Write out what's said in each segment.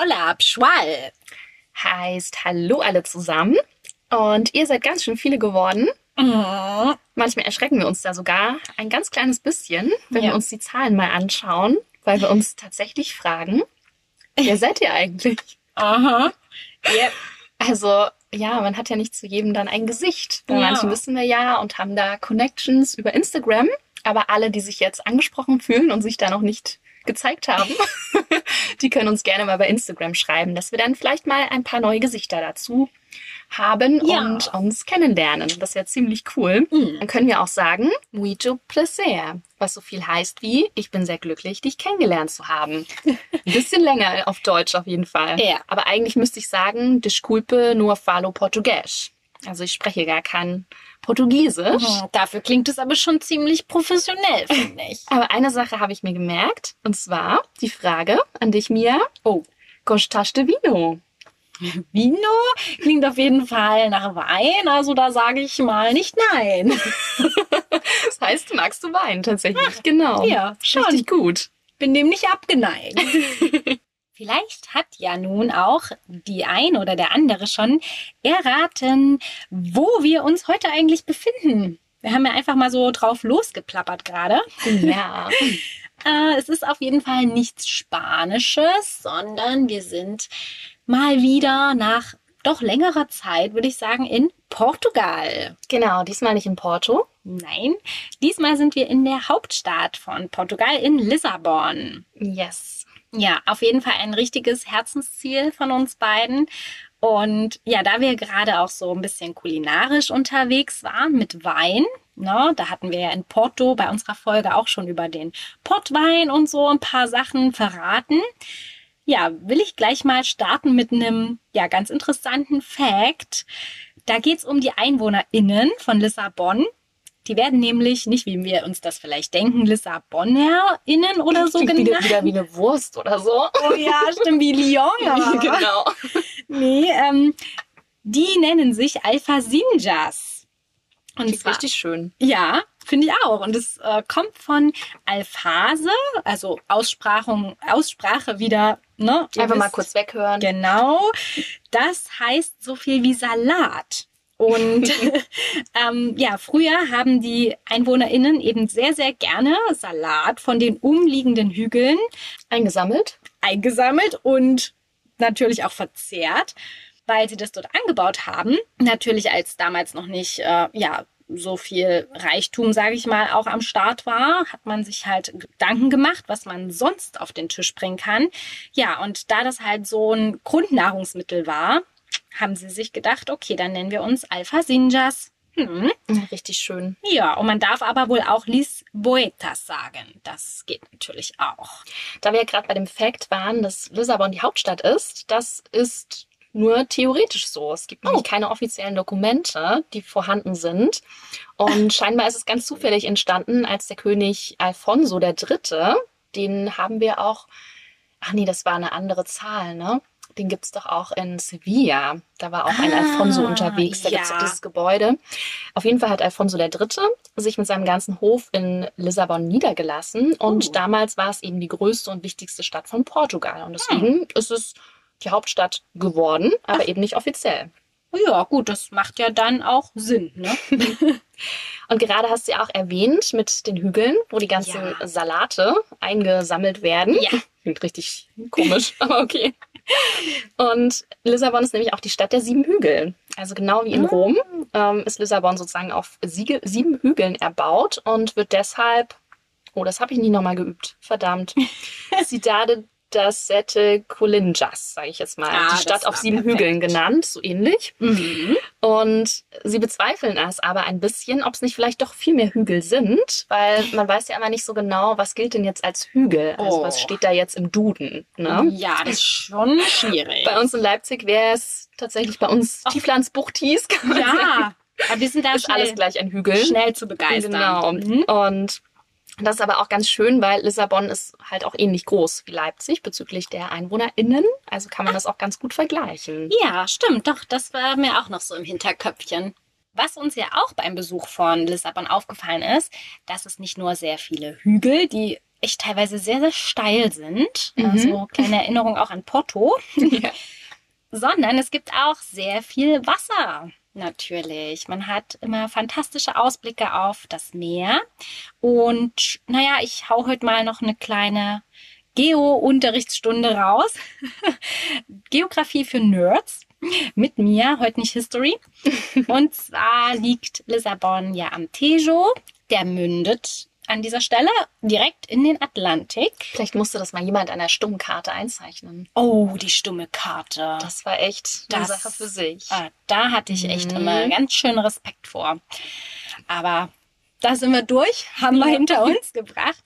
Hola, Pschwal. Heißt Hallo alle zusammen. Und ihr seid ganz schön viele geworden. Mhm. Manchmal erschrecken wir uns da sogar ein ganz kleines bisschen, wenn Ja. wir uns die Zahlen mal anschauen, weil wir uns tatsächlich fragen, wer seid ihr eigentlich? Aha. Yep. Also, ja, man hat ja nicht zu jedem dann ein Gesicht. Bei Ja. manchen wissen wir ja und haben da Connections über Instagram. Aber alle, die sich jetzt angesprochen fühlen und sich da noch nicht gezeigt haben, die können uns gerne mal bei Instagram schreiben, dass wir dann vielleicht mal ein paar neue Gesichter dazu haben Ja. und uns kennenlernen. Das ist ja ziemlich cool. Mhm. Dann können wir auch sagen, muito placer, was so viel heißt wie, ich bin sehr glücklich, dich kennengelernt zu haben. Ein bisschen länger auf Deutsch auf jeden Fall. Ja. Aber eigentlich müsste ich sagen, desculpe nur falo português. Also ich spreche gar kein Portugiesisch. Mhm. Dafür klingt es aber schon ziemlich professionell, finde ich. Aber eine Sache habe ich mir gemerkt, und zwar die Frage an dich, Mia. Oh. Gostas de vino? Vino klingt auf jeden Fall nach Wein, also da sage ich mal nicht nein. Das heißt, magst du Wein tatsächlich? Genau. Ja, schon. Richtig gut. Bin dem nicht abgeneigt. Vielleicht hat ja nun auch die ein oder der andere schon erraten, wo wir uns heute eigentlich befinden. Wir haben ja einfach mal so drauf losgeplappert gerade. Ja. Äh, es ist auf jeden Fall nichts Spanisches, sondern wir sind mal wieder nach doch längerer Zeit, würde ich sagen, in Portugal. Genau, diesmal nicht in Porto. Nein, diesmal sind wir in der Hauptstadt von Portugal, in Lissabon. Yes. Ja, auf jeden Fall ein richtiges Herzensziel von uns beiden. Und ja, da wir gerade auch so ein bisschen kulinarisch unterwegs waren mit Wein, ne, da hatten wir ja in Porto bei unserer Folge auch schon über den Portwein und so ein paar Sachen verraten. Ja, will ich gleich mal starten mit einem ja ganz interessanten Fact. Da geht's um die EinwohnerInnen von Lissabon. Die werden nämlich nicht, wie wir uns das vielleicht denken, LissabonerInnen oder so Klingt wieder, genannt. wieder wie eine Wurst oder so. Oh ja, stimmt, wie Lyon. aber- genau. Nee, ähm, die nennen sich Alphasinjas. Und Klingt zwar, richtig schön. ja, finde ich auch. Und es äh, kommt von Alphase, also Aussprachung, Aussprache wieder, ne? ihr Einfach mal wisst. kurz weghören. Genau. Das heißt so viel wie Salat. Und ähm, ja, früher haben die EinwohnerInnen eben sehr, sehr gerne Salat von den umliegenden Hügeln Eingesammelt. eingesammelt und natürlich auch verzehrt, weil sie das dort angebaut haben. Natürlich als damals noch nicht, äh, ja, so viel Reichtum, sage ich mal, auch am Start war, hat man sich halt Gedanken gemacht, was man sonst auf den Tisch bringen kann. Ja, und da das halt so ein Grundnahrungsmittel war, haben sie sich gedacht, okay, dann nennen wir uns Alpha Sinjas. Hm. Richtig schön. Ja, und man darf aber wohl auch Lis Boetas sagen. Das geht natürlich auch. Da wir ja gerade bei dem Fakt waren, dass Lissabon die Hauptstadt ist, das ist nur theoretisch so. Es gibt nämlich keine offiziellen Dokumente, die vorhanden sind. Und scheinbar ist es ganz zufällig entstanden, als der König Alfonso III., den haben wir auch, ach nee, das war eine andere Zahl, ne? Den gibt's doch auch in Sevilla. Da war auch ein Ah, Alfonso unterwegs. Da ja. gibt's auch dieses Gebäude. Auf jeden Fall hat Alfonso III. sich mit seinem ganzen Hof in Lissabon niedergelassen. Und Oh. damals war es eben die größte und wichtigste Stadt von Portugal. Und deswegen ist es die Hauptstadt geworden, aber eben nicht offiziell. Ja, gut, das macht ja dann auch Sinn, ne? Und gerade hast du ja auch erwähnt mit den Hügeln, wo die ganzen Ja. Salate eingesammelt werden. Ja. Klingt richtig komisch, aber okay. Und Lissabon ist nämlich auch die Stadt der sieben Hügel. Also genau wie in Ah. Rom ähm, ist Lissabon sozusagen auf Siege, sieben Hügeln erbaut und wird deshalb, oh, das habe ich nicht nochmal geübt, verdammt, Cidade das Sette Colinjas, sage ich jetzt mal. Ah, die Stadt auf sieben perfekt. Hügeln genannt, so ähnlich. Mhm. Und sie bezweifeln es aber ein bisschen, ob es nicht vielleicht doch viel mehr Hügel sind, weil man weiß ja immer nicht so genau, was gilt denn jetzt als Hügel. Also Oh. was steht da jetzt im Duden. Ne? Ja, das ist schon schwierig. Bei uns in Leipzig wäre es tatsächlich bei uns Tieflandsbucht hieß, kann man sagen. ja, aber wir sind da ist alles schnell, gleich ein Hügel. schnell zu begeistern. Genau. Mhm. Und das ist aber auch ganz schön, weil Lissabon ist halt auch ähnlich groß wie Leipzig bezüglich der EinwohnerInnen. Also kann man das auch ganz gut vergleichen. Ja, stimmt, doch, das war mir auch noch so im Hinterköpfchen. Was uns ja auch beim Besuch von Lissabon aufgefallen ist, dass es nicht nur sehr viele Hügel, die echt teilweise sehr, sehr steil sind. Mhm. Also kleine Erinnerung auch an Porto. Ja. Sondern es gibt auch sehr viel Wasser. Natürlich. Man hat immer fantastische Ausblicke auf das Meer. Und naja, ich hau heute mal noch eine kleine Geo-Unterrichtsstunde raus. Geografie für Nerds. Mit mir, heute nicht History. Und zwar liegt Lissabon ja am Tejo. Der mündet an dieser Stelle direkt in den Atlantik. Vielleicht musste das mal jemand an der stummen Karte einzeichnen. Oh, die stumme Karte. Das war echt eine Das- Sache für sich. Ah, da hatte ich echt Mhm. immer ganz schön Respekt vor. Aber da sind wir durch, haben wir Ja. hinter uns gebracht.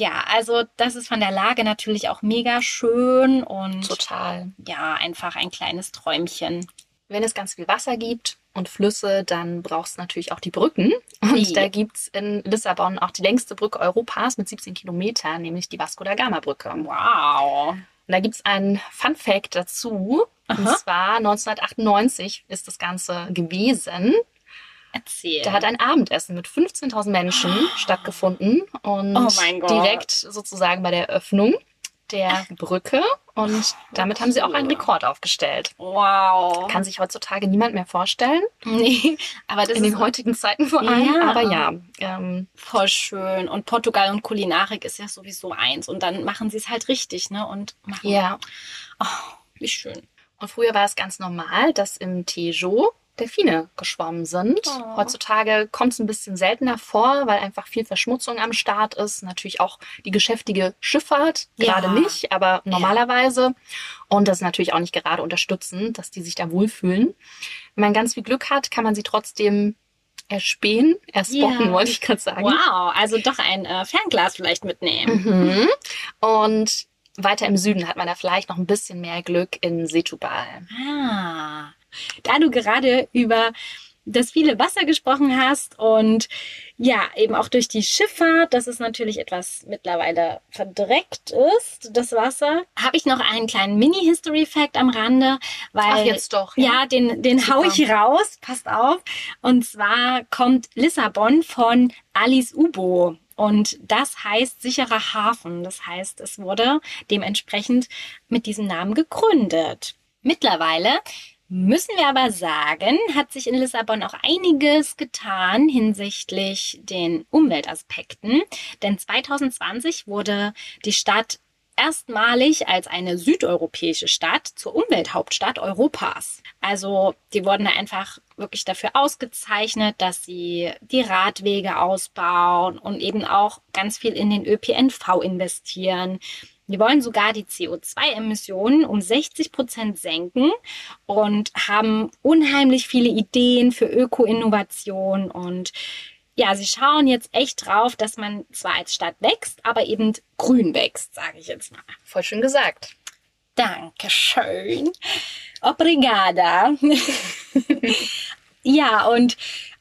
Ja, also das ist von der Lage natürlich auch mega schön und Total. ja, einfach ein kleines Träumchen. Wenn es ganz viel Wasser gibt und Flüsse, dann brauchst du natürlich auch die Brücken. Und Ja. da gibt's in Lissabon auch die längste Brücke Europas mit 17 Kilometern, nämlich die Vasco da Gama Brücke. Und Wow. da gibt's einen Fun Fact dazu. Und Aha. zwar 1998 ist das Ganze gewesen. Erzähl. Da hat ein Abendessen mit 15.000 Menschen stattgefunden und Oh direkt sozusagen bei der Eröffnung der Brücke. Und damit haben sie auch einen. Rekord aufgestellt. wow. Kann sich heutzutage niemand mehr vorstellen. nee, aber das in den heutigen Zeiten vor allem. Ja. Aber ja, ähm, voll schön. Und Portugal und Kulinarik ist ja sowieso eins. Und dann machen sie es halt richtig, ne? Und machen. ja. Oh, wie schön. Und früher war es ganz normal, dass im Tejo Delfine geschwommen sind. Oh. Heutzutage kommt es ein bisschen seltener vor, weil einfach viel Verschmutzung am Start ist. Natürlich auch die geschäftige Schifffahrt, Ja. gerade nicht, aber normalerweise. Und das ist natürlich auch nicht gerade unterstützend, dass die sich da wohlfühlen. Wenn man ganz viel Glück hat, kann man sie trotzdem erspähen, erspotten, Ja. wollte ich gerade sagen. Wow, also doch ein äh, Fernglas vielleicht mitnehmen. Mhm. Und weiter im Süden hat man da vielleicht noch ein bisschen mehr Glück in Setubal. Ah, da du gerade über das viele Wasser gesprochen hast und ja, eben auch durch die Schifffahrt, dass es natürlich etwas mittlerweile verdreckt ist, das Wasser, habe ich noch einen kleinen Mini-History-Fact am Rande, weil Ach, jetzt doch. ja, den, den hau ich raus, passt auf. Und zwar kommt Lissabon von Alice Ubo. Und das heißt sicherer Hafen. Das heißt, es wurde dementsprechend mit diesem Namen gegründet. Mittlerweile müssen wir aber sagen, hat sich in Lissabon auch einiges getan hinsichtlich den Umweltaspekten. Denn 2020 wurde die Stadt erstmalig als eine südeuropäische Stadt zur Umwelthauptstadt Europas. Also die wurden da einfach wirklich dafür ausgezeichnet, dass sie die Radwege ausbauen und eben auch ganz viel in den ÖPNV investieren. Die wollen sogar die CO2-Emissionen um 60 Prozent senken und haben unheimlich viele Ideen für Öko-Innovation und ja, sie schauen jetzt echt drauf, dass man zwar als Stadt wächst, aber eben grün wächst, sage ich jetzt mal. Voll schön gesagt. Dankeschön. Obrigada. ja, und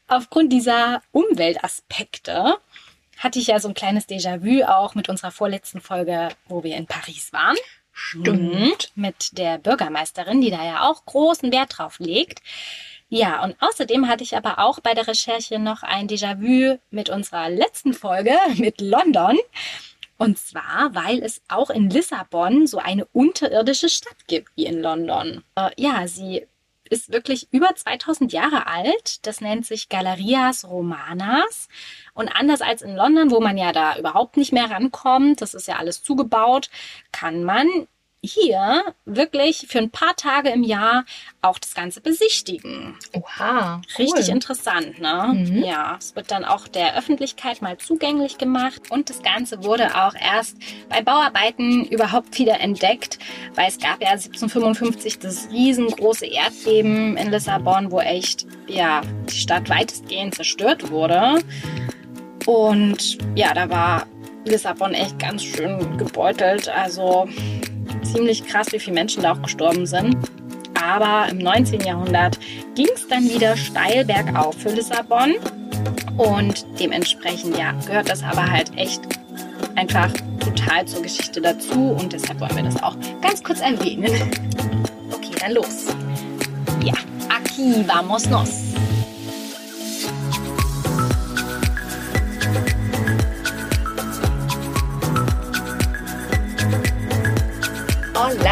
aufgrund dieser Umweltaspekte hatte ich ja so ein kleines Déjà-vu auch mit unserer vorletzten Folge, wo wir in Paris waren. Mhm. Mit der Bürgermeisterin, die da ja auch großen Wert drauf legt. Ja, und außerdem hatte ich aber auch bei der Recherche noch ein Déjà-vu mit unserer letzten Folge mit London. Und zwar, weil es auch in Lissabon so eine unterirdische Stadt gibt wie in London. Äh, ja, sie ist wirklich über 2000 Jahre alt. Das nennt sich Galerias Romanas. Und anders als in London, wo man ja da überhaupt nicht mehr rankommt, das ist ja alles zugebaut, kann man hier wirklich für ein paar Tage im Jahr auch das Ganze besichtigen. Oha. Richtig cool. interessant, ne? Mhm. Ja, es wird dann auch der Öffentlichkeit mal zugänglich gemacht und das Ganze wurde auch erst bei Bauarbeiten überhaupt wieder entdeckt, weil es gab ja 1755 das riesengroße Erdbeben in Lissabon, wo echt, ja, die Stadt weitestgehend zerstört wurde. Und ja, da war Lissabon echt ganz schön gebeutelt. Also ziemlich krass, wie viele Menschen da auch gestorben sind. Aber im 19. Jahrhundert ging es dann wieder steil bergauf für Lissabon. Und dementsprechend, ja, gehört das aber halt echt einfach total zur Geschichte dazu. Und deshalb wollen wir das auch ganz kurz erwähnen. Okay, dann los. Ja, aquí vamos nos.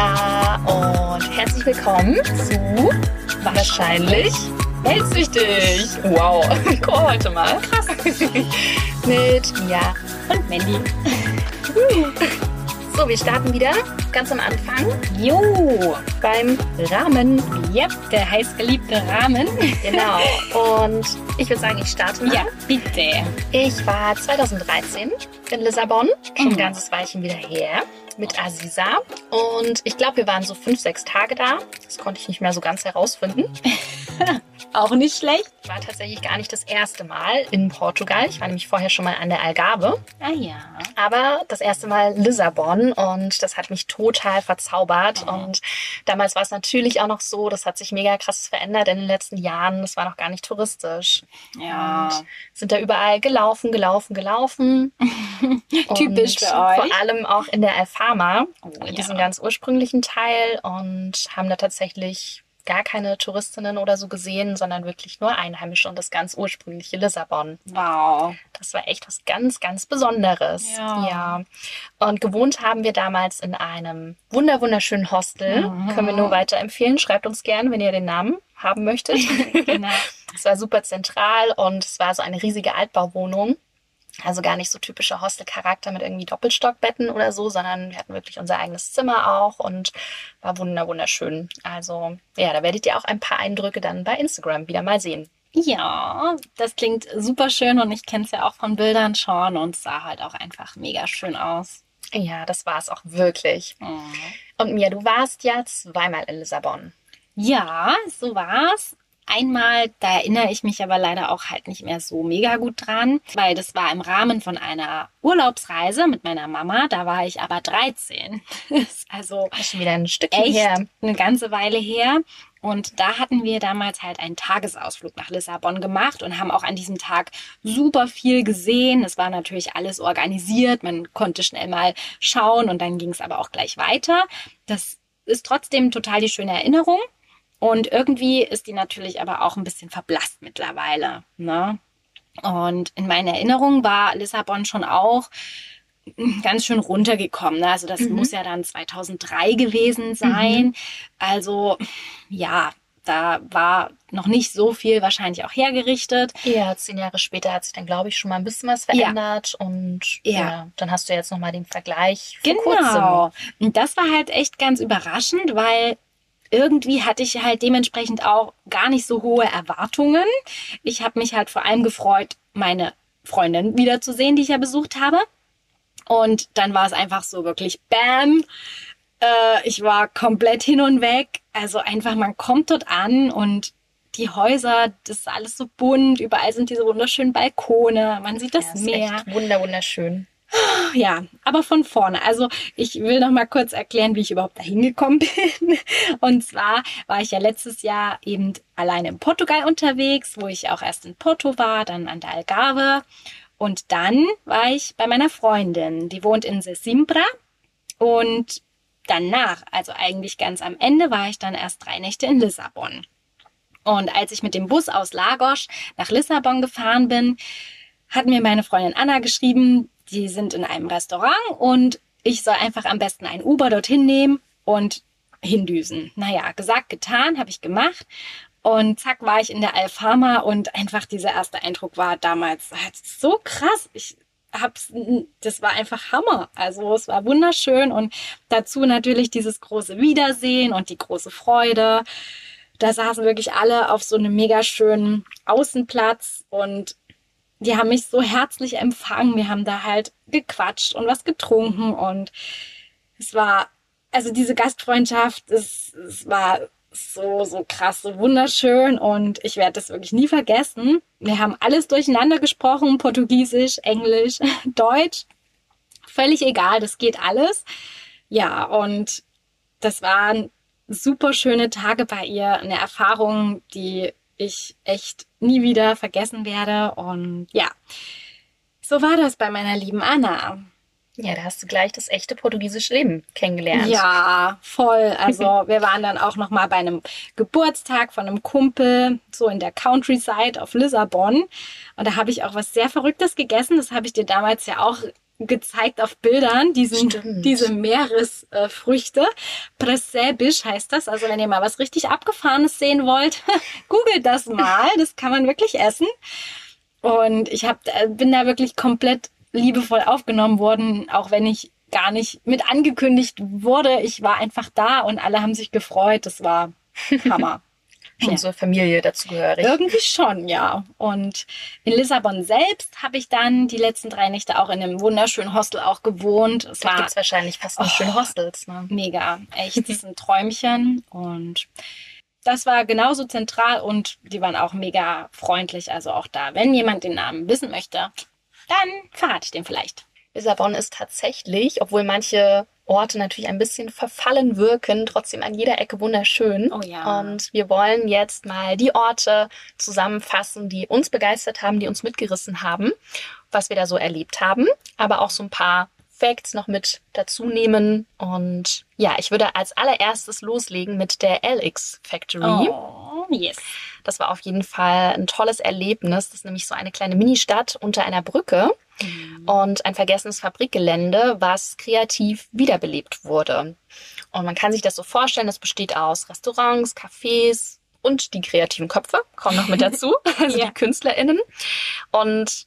Hola und herzlich willkommen zu Wahrscheinlich Weltsüchtig. Wow, Chor heute mal. Krass. Mit Mia. Und Mandy. So, wir starten wieder ganz am Anfang Jo. beim Rahmen. Yep, der heißgeliebte Rahmen. Genau. Und ich würde sagen, ich starte mal. Ja, bitte. Ich war 2013 in Lissabon, schon ein Mhm. ganzes Weilchen wieder her, mit Aziza. Und ich glaube, wir waren so fünf, sechs Tage da. Das konnte ich nicht mehr so ganz herausfinden. Auch nicht schlecht. War tatsächlich gar nicht das erste Mal in Portugal. Ich war nämlich vorher schon mal an der Algarve. Ah ja. Aber das erste Mal Lissabon und das hat mich total verzaubert. Mhm. Und damals war es natürlich auch noch so, das hat sich mega krass verändert in den letzten Jahren. Das war noch gar nicht touristisch. Ja. Und sind da überall gelaufen, gelaufen, gelaufen. Typisch für euch. Vor allem auch in der Alfama, Oh, in ja. diesem ganz ursprünglichen Teil und haben da tatsächlich gar keine Touristinnen oder so gesehen, sondern wirklich nur Einheimische und das ganz ursprüngliche Lissabon. Wow. Das war echt was ganz, ganz Besonderes. Ja. ja. Und gewohnt haben wir damals in einem wunder wunderschönen Hostel. Mhm. Können wir nur weiterempfehlen. Schreibt uns gern, wenn ihr den Namen haben möchtet. Genau. es war super zentral und es war so eine riesige Altbauwohnung. Also gar nicht so typischer Hostelcharakter mit irgendwie Doppelstockbetten oder so, sondern wir hatten wirklich unser eigenes Zimmer auch und war wunder wunderschön. Also ja, da werdet ihr auch ein paar Eindrücke dann bei Instagram wieder mal sehen. Ja, das klingt super schön und ich kenne es ja auch von Bildern schon und sah halt auch einfach mega schön aus. Ja, das war es auch wirklich. Mhm. Und Mia, du warst ja zweimal in Lissabon. Ja, so war's. Einmal, da erinnere ich mich aber leider auch halt nicht mehr so mega gut dran, weil das war im Rahmen von einer Urlaubsreise mit meiner Mama. Da war ich aber 13. Ist also schon wieder ein Stückchen echt her. eine ganze Weile her. Und da hatten wir damals halt einen Tagesausflug nach Lissabon gemacht und haben auch an diesem Tag super viel gesehen. Es war natürlich alles organisiert. Man konnte schnell mal schauen und dann ging es aber auch gleich weiter. Das ist trotzdem total die schöne Erinnerung. Und irgendwie ist die natürlich aber auch ein bisschen verblasst mittlerweile. Ne? Und in meiner Erinnerung war Lissabon schon auch ganz schön runtergekommen. Ne? Also das Mhm. muss ja dann 2003 gewesen sein. Also ja, da war noch nicht so viel wahrscheinlich auch hergerichtet. Ja, zehn Jahre später hat sich dann, glaube ich, schon mal ein bisschen was verändert. Und Ja. ja. dann hast du jetzt nochmal den Vergleich Genau. Und das war halt echt ganz überraschend, weil irgendwie hatte ich halt dementsprechend auch gar nicht so hohe Erwartungen. Ich habe mich halt vor allem gefreut, meine Freundin wiederzusehen, die ich ja besucht habe. Und dann war es einfach so wirklich Bam. Äh, ich war komplett hin und weg. Also einfach, man kommt dort an und die Häuser, das ist alles so bunt. Überall sind diese wunderschönen Balkone. Man sieht das ja, Meer. echt wunder wunderschön. Ja, aber von vorne. Also ich will noch mal kurz erklären, wie ich überhaupt dahin gekommen bin. Und zwar war ich ja letztes Jahr eben alleine in Portugal unterwegs, wo ich auch erst in Porto war, dann an der Algarve. Und dann war ich bei meiner Freundin, die wohnt in Sesimbra. Und danach, also eigentlich ganz am Ende, war ich dann erst drei Nächte in Lissabon. Und als ich mit dem Bus aus Lagos nach Lissabon gefahren bin, hat mir meine Freundin Anna geschrieben, die sind in einem Restaurant und ich soll einfach am besten ein Uber dorthin nehmen und hindüsen. Naja, gesagt, getan, habe ich gemacht. Und zack, war ich in der Alfama und einfach dieser erste Eindruck war damals halt so krass. Ich hab's, das war einfach Hammer. Also es war wunderschön und dazu natürlich dieses große Wiedersehen und die große Freude. Da saßen wirklich alle auf so einem mega schönen Außenplatz und die haben mich so herzlich empfangen. Wir haben da halt gequatscht und was getrunken und es war, also diese Gastfreundschaft, es, es war so, so krass, so wunderschön und ich werde das wirklich nie vergessen. Wir haben alles durcheinander gesprochen, Portugiesisch, Englisch, Deutsch. Völlig egal, das geht alles. Ja, und das waren super schöne Tage bei ihr, eine Erfahrung, die ich echt nie wieder vergessen werde. Und ja, so war das bei meiner lieben Anna. Ja, da hast du gleich das echte portugiesische Leben kennengelernt. Ja, voll. Also wir waren dann auch noch mal bei einem Geburtstag von einem Kumpel, so in der Countryside auf Lissabon. Und da habe ich auch was sehr Verrücktes gegessen. Das habe ich dir damals ja auch gezeigt auf Bildern, diesen, diese Meeresfrüchte. Pressäbisch heißt das. Also wenn ihr mal was richtig Abgefahrenes sehen wollt, googelt das mal. Das kann man wirklich essen. Und ich hab, äh, bin da wirklich komplett liebevoll aufgenommen worden, auch wenn ich gar nicht mit angekündigt wurde. Ich war einfach da und alle haben sich gefreut. Das war Hammer. Schon ja. zur Familie dazugehörig. Irgendwie schon, ja. Und in Lissabon selbst habe ich dann die letzten drei Nächte auch in einem wunderschönen Hostel auch gewohnt. Es da gibt es wahrscheinlich fast oh, schöne Hostels. Ne? Mega, echt, das ist ein Träumchen. Und das war genauso zentral und die waren auch mega freundlich. Also auch da, wenn jemand den Namen wissen möchte, dann verrate ich den vielleicht. Lissabon ist tatsächlich, obwohl manche Orte natürlich ein bisschen verfallen wirken, trotzdem an jeder Ecke wunderschön. Oh ja. Und wir wollen jetzt mal die Orte zusammenfassen, die uns begeistert haben, die uns mitgerissen haben, was wir da so erlebt haben, aber auch so ein paar Facts noch mit dazu nehmen. Und ja, ich würde als allererstes loslegen mit der LX Factory. Oh, yes. Das war auf jeden Fall ein tolles Erlebnis. Das ist nämlich so eine kleine Ministadt unter einer Brücke mhm. und ein vergessenes Fabrikgelände, was kreativ wiederbelebt wurde. Und man kann sich das so vorstellen, es besteht aus Restaurants, Cafés und die kreativen Köpfe kommen noch mit dazu, also ja. die KünstlerInnen. Und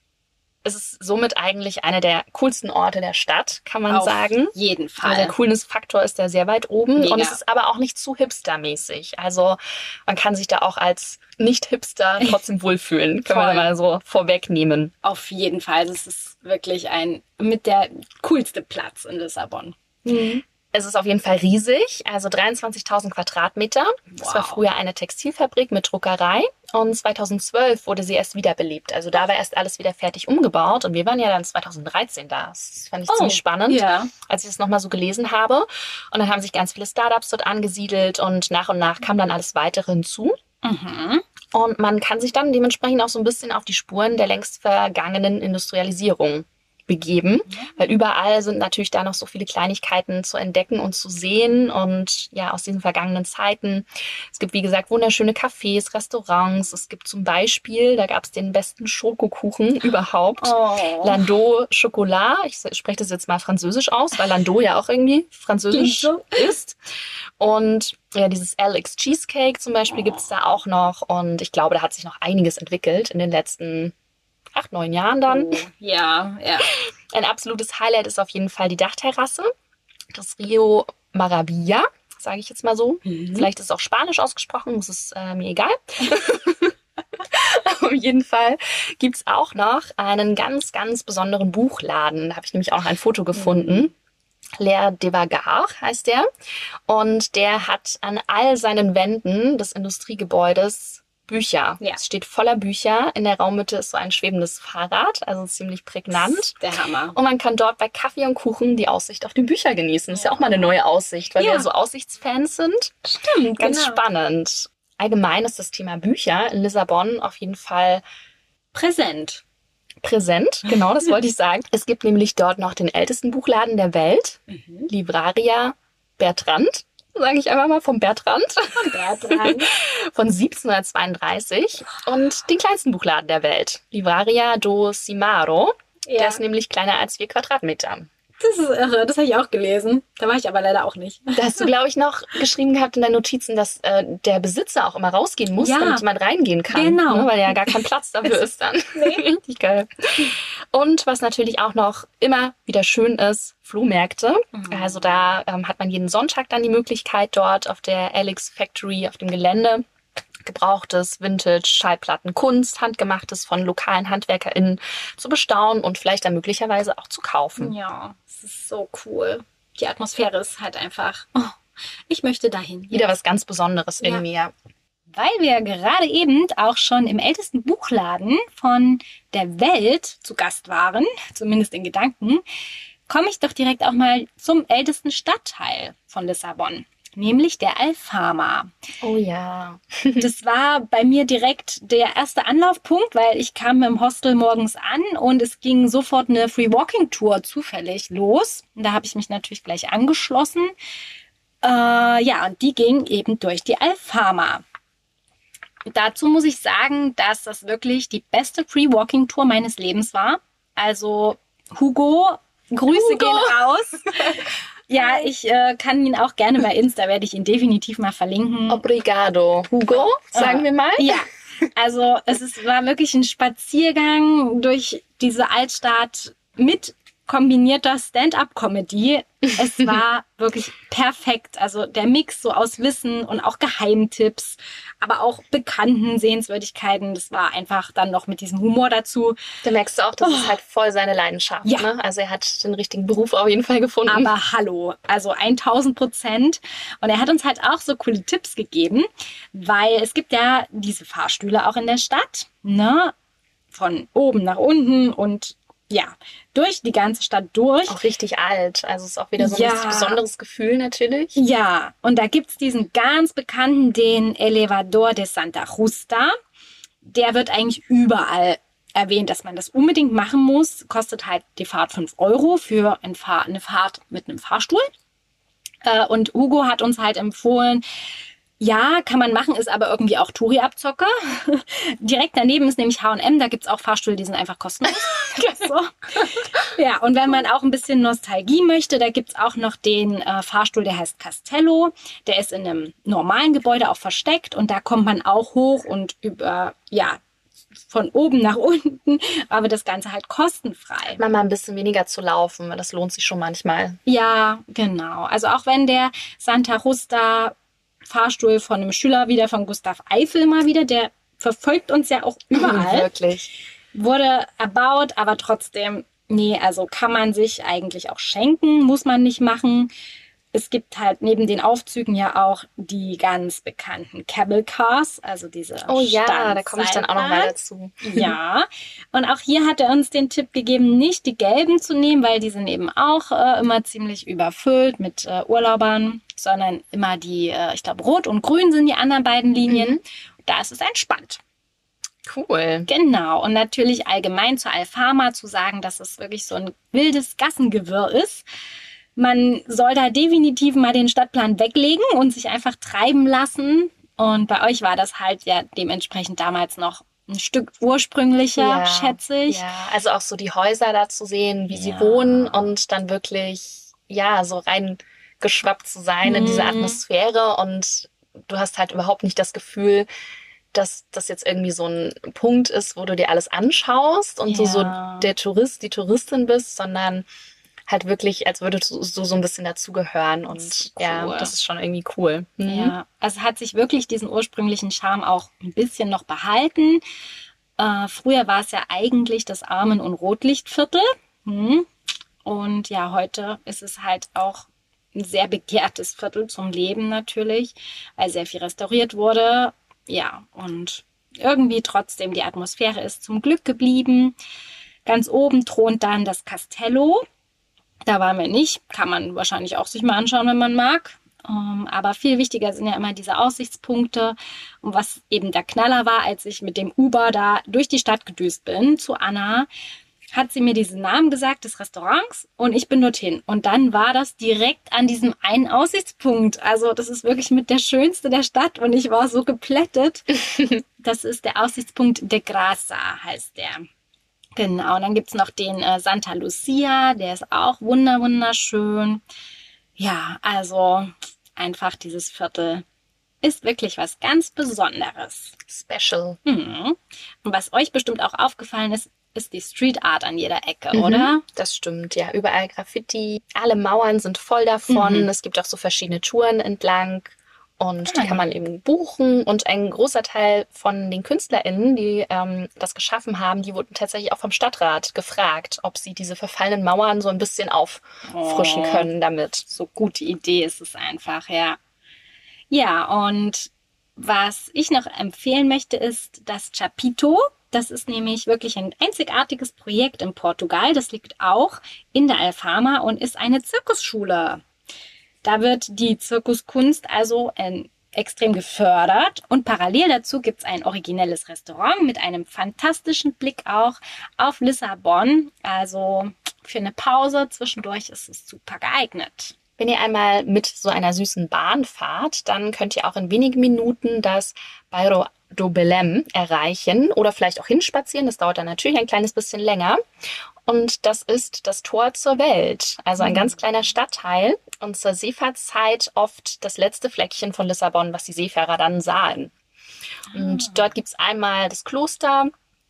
es ist somit eigentlich einer der coolsten Orte der Stadt, kann man Auf sagen. jeden Fall. Also der Coolness-Faktor ist da sehr weit oben Mega. und es ist aber auch nicht zu hipstermäßig. Also man kann sich da auch als Nicht-Hipster trotzdem wohlfühlen, können wir mal so vorwegnehmen. Auf jeden Fall. Es ist wirklich ein mit der coolste Platz in Lissabon. Mhm. Es ist auf jeden Fall riesig, also 23.000 Quadratmeter. Wow. Das war früher eine Textilfabrik mit Druckerei und 2012 wurde sie erst wiederbelebt. Also da war erst alles wieder fertig umgebaut und wir waren ja dann 2013 da. Das fand ich oh, ziemlich spannend, ja. als ich das nochmal so gelesen habe. Und dann haben sich ganz viele Startups dort angesiedelt und nach und nach kam dann alles weitere hinzu. Mhm. Und man kann sich dann dementsprechend auch so ein bisschen auf die Spuren der längst vergangenen Industrialisierung begeben, weil überall sind natürlich da noch so viele Kleinigkeiten zu entdecken und zu sehen und ja, aus diesen vergangenen Zeiten. Es gibt, wie gesagt, wunderschöne Cafés, Restaurants. Es gibt zum Beispiel, da gab es den besten Schokokuchen überhaupt, oh. Landau Chocolat. Ich spreche das jetzt mal französisch aus, weil Landau ja auch irgendwie französisch ist. Und ja, dieses Alex Cheesecake zum Beispiel oh. gibt es da auch noch und ich glaube, da hat sich noch einiges entwickelt in den letzten acht, neun Jahren dann. Oh, ja, ja. Ein absolutes Highlight ist auf jeden Fall die Dachterrasse. Das Rio Maravilla, sage ich jetzt mal so. Mhm. Vielleicht ist es auch Spanisch ausgesprochen, das ist äh, mir egal. auf jeden Fall gibt es auch noch einen ganz, ganz besonderen Buchladen. Da habe ich nämlich auch ein Foto gefunden. Mhm. Lair Devagar heißt der. Und der hat an all seinen Wänden des Industriegebäudes Bücher. Ja. Es steht voller Bücher. In der Raummitte ist so ein schwebendes Fahrrad, also ziemlich prägnant. Der Hammer. Und man kann dort bei Kaffee und Kuchen die Aussicht auf die Bücher genießen. Das ist ja auch mal eine neue Aussicht, weil ja. wir so Aussichtsfans sind. Stimmt, Ganz genau. spannend. Allgemein ist das Thema Bücher in Lissabon auf jeden Fall präsent. Präsent, genau, das wollte ich sagen. Es gibt nämlich dort noch den ältesten Buchladen der Welt, mhm. Livraria Bertrand sage ich einfach mal, vom Bertrand. Von Bertrand. von 1732 und den kleinsten Buchladen der Welt, Livraria do Simaro. Ja. Der ist nämlich kleiner als vier Quadratmeter. Das ist irre, das habe ich auch gelesen. Da war ich aber leider auch nicht. Da hast du, glaube ich, noch geschrieben gehabt in deinen Notizen, dass äh, der Besitzer auch immer rausgehen muss, ja. damit jemand reingehen kann. Genau. Ne, weil ja gar kein Platz dafür ist dann. Nee. Richtig geil. Und was natürlich auch noch immer wieder schön ist, Flohmärkte. Mhm. Also da ähm, hat man jeden Sonntag dann die Möglichkeit, dort auf der Alex Factory auf dem Gelände gebrauchtes, Vintage, Schallplatten, Kunst, handgemachtes von lokalen HandwerkerInnen zu bestaunen und vielleicht dann möglicherweise auch zu kaufen. Ja, es ist so cool. Die Atmosphäre ist halt einfach, oh, ich möchte dahin. Wieder was ganz Besonderes ja. irgendwie, ja. Weil wir gerade eben auch schon im ältesten Buchladen von der Welt zu Gast waren, zumindest in Gedanken, komme ich doch direkt auch mal zum ältesten Stadtteil von Lissabon nämlich der Alfama. Oh ja. das war bei mir direkt der erste Anlaufpunkt, weil ich kam im Hostel morgens an und es ging sofort eine Free Walking Tour zufällig los. Und da habe ich mich natürlich gleich angeschlossen. Äh, ja, und die ging eben durch die Alfama. Dazu muss ich sagen, dass das wirklich die beste Free Walking Tour meines Lebens war. Also Hugo Grüße Hugo. gehen raus. Ja, ich äh, kann ihn auch gerne bei Insta, werde ich ihn definitiv mal verlinken. Obrigado, Hugo, sagen äh, wir mal. Ja, also es ist, war wirklich ein Spaziergang durch diese Altstadt mit kombinierter Stand-up-Comedy. Es war wirklich perfekt. Also der Mix so aus Wissen und auch Geheimtipps, aber auch bekannten Sehenswürdigkeiten. Das war einfach dann noch mit diesem Humor dazu. Da merkst du auch, das oh. ist halt voll seine Leidenschaft. Ja. Ne? Also er hat den richtigen Beruf auf jeden Fall gefunden. Aber hallo, also 1000 Prozent. Und er hat uns halt auch so coole Tipps gegeben, weil es gibt ja diese Fahrstühle auch in der Stadt. Ne? Von oben nach unten und ja, durch die ganze Stadt durch. Auch richtig alt. Also ist auch wieder so ja. ein besonderes Gefühl natürlich. Ja, und da gibt's diesen ganz bekannten, den Elevador de Santa Justa. Der wird eigentlich überall erwähnt, dass man das unbedingt machen muss. Kostet halt die Fahrt 5 Euro für eine Fahrt mit einem Fahrstuhl. Äh, und Hugo hat uns halt empfohlen, ja, kann man machen, ist aber irgendwie auch Touri-Abzocker. Direkt daneben ist nämlich H&M, da gibt's auch Fahrstühle, die sind einfach kostenlos. so. Ja, und wenn man auch ein bisschen Nostalgie möchte, da gibt's auch noch den äh, Fahrstuhl, der heißt Castello. Der ist in einem normalen Gebäude auch versteckt und da kommt man auch hoch und über, ja, von oben nach unten, aber das Ganze halt kostenfrei. Mal ein bisschen weniger zu laufen, das lohnt sich schon manchmal. Ja, genau. Also auch wenn der Santa Rusta Fahrstuhl von einem Schüler wieder von Gustav Eiffel mal wieder, der verfolgt uns ja auch überall. Wirklich. Wurde erbaut, aber trotzdem, nee, also kann man sich eigentlich auch schenken, muss man nicht machen. Es gibt halt neben den Aufzügen ja auch die ganz bekannten Cable Cars, also diese. Oh ja, da komme ich dann auch noch mal dazu. Ja, und auch hier hat er uns den Tipp gegeben, nicht die gelben zu nehmen, weil die sind eben auch äh, immer ziemlich überfüllt mit äh, Urlaubern, sondern immer die, äh, ich glaube, rot und grün sind die anderen beiden Linien. Mhm. Da ist es entspannt. Cool. Genau. Und natürlich allgemein zu Alfama zu sagen, dass es wirklich so ein wildes Gassengewirr ist man soll da definitiv mal den Stadtplan weglegen und sich einfach treiben lassen. Und bei euch war das halt ja dementsprechend damals noch ein Stück ursprünglicher, ja, schätze ich. Ja, also auch so die Häuser da zu sehen, wie ja. sie wohnen und dann wirklich, ja, so reingeschwappt zu sein mhm. in diese mhm. Atmosphäre und du hast halt überhaupt nicht das Gefühl, dass das jetzt irgendwie so ein Punkt ist, wo du dir alles anschaust und ja. du so der Tourist, die Touristin bist, sondern halt wirklich, als würdest du so, so ein bisschen dazugehören. Und cool. ja, das ist schon irgendwie cool. Mhm. Ja, also hat sich wirklich diesen ursprünglichen Charme auch ein bisschen noch behalten. Äh, früher war es ja eigentlich das Armen- und Rotlichtviertel. Mhm. Und ja, heute ist es halt auch ein sehr begehrtes Viertel zum Leben natürlich, weil sehr viel restauriert wurde. Ja, und irgendwie trotzdem die Atmosphäre ist zum Glück geblieben. Ganz oben thront dann das Castello. Da waren wir nicht. Kann man wahrscheinlich auch sich mal anschauen, wenn man mag. Um, ähm, aber viel wichtiger sind ja immer diese Aussichtspunkte. Und was eben der Knaller war, als ich mit dem Uber da durch die Stadt gedüst bin zu Anna, hat sie mir diesen Namen gesagt des Restaurants und ich bin dorthin. Und dann war das direkt an diesem einen Aussichtspunkt. Also das ist wirklich mit der schönste der Stadt und ich war so geplättet. das ist der Aussichtspunkt de Grasa, heißt der. Genau, und dann gibt's noch den äh, Santa Lucia, der ist auch wunder wunderschön. Ja, also einfach dieses Viertel ist wirklich was ganz Besonderes. Special. Mhm. Und was euch bestimmt auch aufgefallen ist, ist die Street Art an jeder Ecke, mhm, oder? Das stimmt, ja. Überall Graffiti. Alle Mauern sind voll davon. Mhm. Es gibt auch so verschiedene Touren entlang. Und die kann man eben buchen. Und ein großer Teil von den KünstlerInnen, die ähm, das geschaffen haben, die wurden tatsächlich auch vom Stadtrat gefragt, ob sie diese verfallenen Mauern so ein bisschen auffrischen oh, können damit. So gute Idee ist es einfach, ja. Ja, und was ich noch empfehlen möchte, ist das Chapito. Das ist nämlich wirklich ein einzigartiges Projekt in Portugal. Das liegt auch in der Alfama und ist eine Zirkusschule. Da wird die Zirkuskunst also äh, extrem gefördert und parallel dazu gibt's ein originelles Restaurant mit einem fantastischen Blick auch auf Lissabon. Also für eine Pause zwischendurch ist es super geeignet. Wenn ihr einmal mit so einer süßen Bahn fahrt, dann könnt ihr auch in wenigen Minuten das Bairro do Belém erreichen oder vielleicht auch hinspazieren. Das dauert dann natürlich ein kleines bisschen länger. Und das ist das Tor zur Welt. Also ein Mhm. ganz kleiner Stadtteil und zur Seefahrtszeit oft das letzte Fleckchen von Lissabon, was die Seefahrer dann sahen. Und Ah. dort gibt's einmal das Kloster,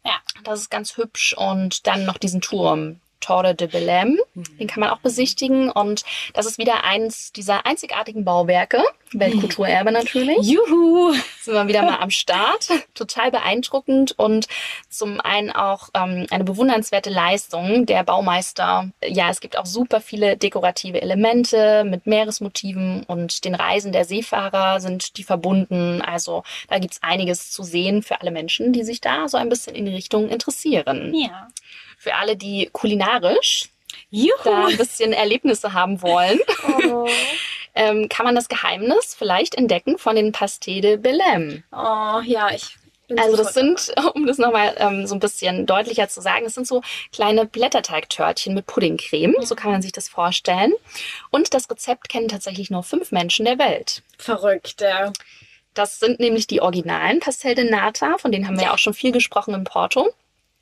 Ja. das ist ganz hübsch, und dann noch diesen Turm. Torre de Belém, Mhm. den kann man auch besichtigen und das ist wieder eins dieser einzigartigen Bauwerke, Weltkulturerbe natürlich Juhu! sind wir wieder mal am Start. Total beeindruckend und zum einen auch ähm, eine bewundernswerte Leistung der Baumeister. Ja, es gibt auch super viele dekorative Elemente mit Meeresmotiven und den Reisen der Seefahrer sind die verbunden. Also da gibt's einiges zu sehen für alle Menschen, die sich da so ein bisschen in die Richtung interessieren. Ja. Für alle, die kulinarisch Juhu! da ein bisschen Erlebnisse haben wollen, Oh. ähm, kann man das Geheimnis vielleicht entdecken von den Pastel de Belém. oh, ja, ich bin Also das sind, um das nochmal ähm, so ein bisschen deutlicher zu sagen, das sind so kleine Blätterteigtörtchen mit Puddingcreme, so kann man sich das vorstellen. Und das Rezept kennen tatsächlich nur fünf Menschen der Welt. verrückt. Ja. Das sind nämlich die originalen Pastel de Nata, von denen haben wir ja auch schon viel gesprochen in Porto.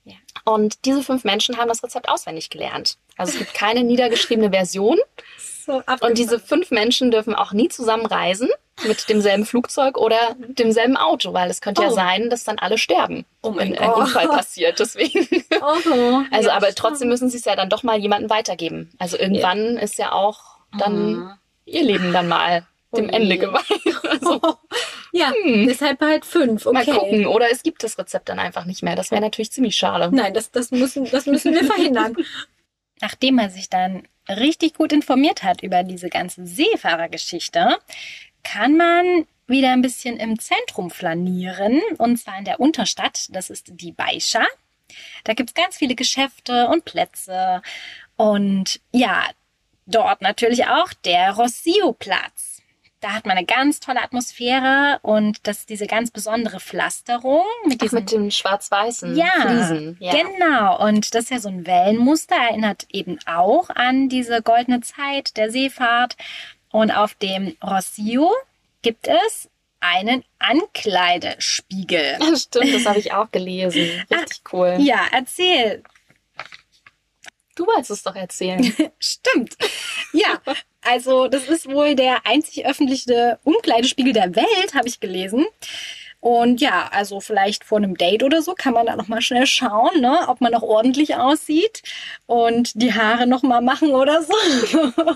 Ja. Und diese fünf Menschen haben das Rezept auswendig gelernt. Also es gibt keine niedergeschriebene Version. So Und diese fünf Menschen dürfen auch nie zusammen reisen mit demselben Flugzeug oder demselben Auto, weil es könnte ja Oh. sein, dass dann alle sterben, Oh wenn ein Gott. Unfall passiert. Deswegen. Oh, Also, ja, aber trotzdem müssen sie es ja dann doch mal jemandem weitergeben. Also irgendwann ist ja auch dann Mhm. ihr Leben dann mal dem Oh Ende je. geweiht. Also, ja, Hm. deshalb halt fünf. Okay. Mal gucken. Oder es gibt das Rezept dann einfach nicht mehr. Das wäre natürlich ziemlich schade. Nein, das, das, müssen, das müssen wir verhindern. Nachdem er sich dann richtig gut informiert hat über diese ganze Seefahrergeschichte, kann man wieder ein bisschen im Zentrum flanieren, und zwar in der Unterstadt. Das ist die Baixa. Da gibt's ganz viele Geschäfte und Plätze. Und ja, dort natürlich auch der Rossio-Platz. Da hat man eine ganz tolle Atmosphäre und das ist diese ganz besondere Pflasterung mit Ach, diesen mit dem schwarz-weißen ja, Fliesen. Ja. genau. Und das ist ja so ein Wellenmuster, erinnert eben auch an diese goldene Zeit der Seefahrt. Und auf dem Rossio gibt es einen Ankleidespiegel. Ja, Stimmt, das habe ich auch gelesen. Richtig cool. Ja, erzähl. Du wolltest es doch erzählen. Stimmt. Ja, also das ist wohl der einzig öffentliche Umkleidespiegel der Welt, habe ich gelesen. Und ja, also vielleicht vor einem Date oder so kann man da noch mal schnell schauen, ne, ob man noch ordentlich aussieht und die Haare noch mal machen oder so.